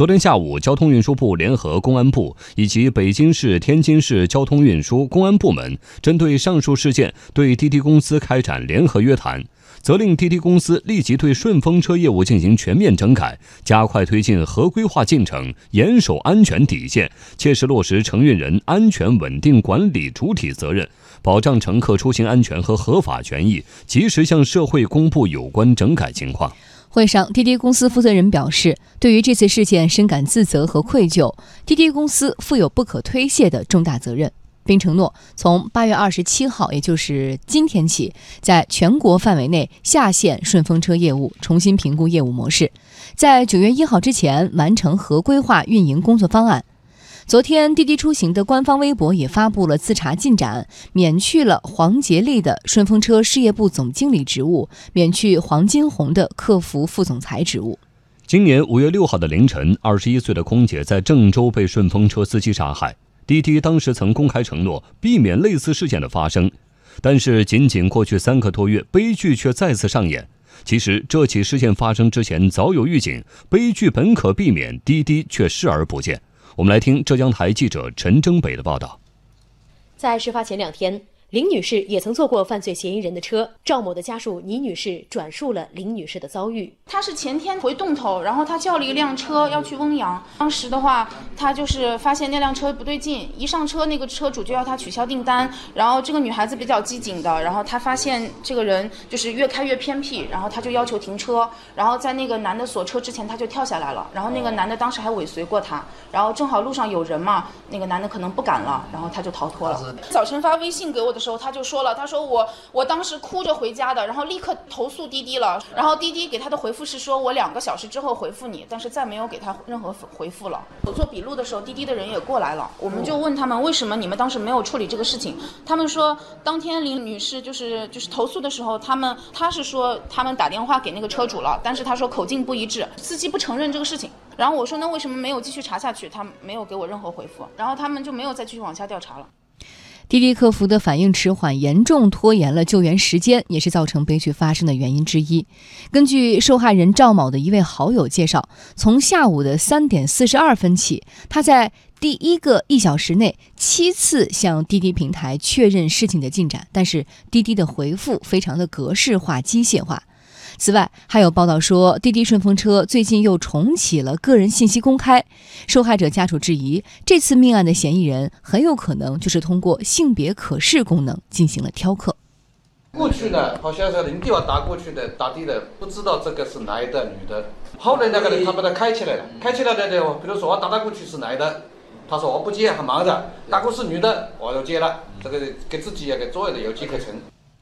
昨天下午，交通运输部联合公安部以及北京市、天津市交通运输公安部门，针对上述事件，对滴滴公司开展联合约谈，责令滴滴公司立即对顺风车业务进行全面整改，加快推进合规化进程，严守安全底线，切实落实承运人安全稳定管理主体责任，保障乘客出行安全和合法权益，及时向社会公布有关整改情况。会上，滴滴公司负责人表示，对于这次事件深感自责和愧疚，滴滴公司负有不可推卸的重大责任，并承诺从八月二十七号，也就是今天起，在全国范围内下线顺风车业务，重新评估业务模式，在九月一号之前完成合规化运营工作方案。昨天，滴滴出行的官方微博也发布了自查进展，免去了黄杰利的顺风车事业部总经理职务，免去黄金红的客服副总裁职务。今年五月六号的凌晨，二十一岁的空姐在郑州被顺风车司机杀害。滴滴当时曾公开承诺避免类似事件的发生，但是仅仅过去三个多月，悲剧却再次上演。其实这起事件发生之前早有预警，悲剧本可避免，滴滴却视而不见。我们来听浙江台记者陈征北的报道。在事发前两天。林女士也曾坐过犯罪嫌疑人的车。赵某的家属倪女士转述了林女士的遭遇。她是前天回洞头，然后她叫了一辆车要去翁阳。当时的话，她就是发现那辆车不对劲，一上车那个车主就要她取消订单。然后这个女孩子比较机警的，然后她发现这个人就是越开越偏僻，然后她就要求停车。然后在那个男的锁车之前，她就跳下来了。然后那个男的当时还尾随过她。然后正好路上有人嘛，那个男的可能不敢了，然后他就逃脱了。早晨发微信给我的。时候他就说了，他说我我当时哭着回家的，然后立刻投诉滴滴了，然后滴滴给他的回复是说我两个小时之后回复你，但是再没有给他任何回复了。我做笔录的时候，滴滴的人也过来了，我们就问他们为什么你们当时没有处理这个事情，他们说当天林女士就是就是投诉的时候，他们他是说他们打电话给那个车主了，但是他说口径不一致，司机不承认这个事情，然后我说那为什么没有继续查下去？他没有给我任何回复，然后他们就没有再继续往下调查了。滴滴客服的反应迟缓，严重拖延了救援时间，也是造成悲剧发生的原因之一。根据受害人赵某的一位好友介绍，从下午的三点四十二分起，他在第一个一小时内七次向滴滴平台确认事情的进展，但是滴滴的回复非常的格式化、机械化。此外，还有报道说，滴滴顺风车最近又重启了个人信息公开。受害者家属质疑，这次命案的嫌疑人很有可能就是通过性别可视功能进行了挑客。过去呢，好像是零电话打过去的打的的，不知道这个是男的女的。后来那个人他把它开起来了，开起来了的，比如说我打打过去是男的，他说我不接，很忙的；打过是女的，我就接了。这个给自己也给做的有机可乘。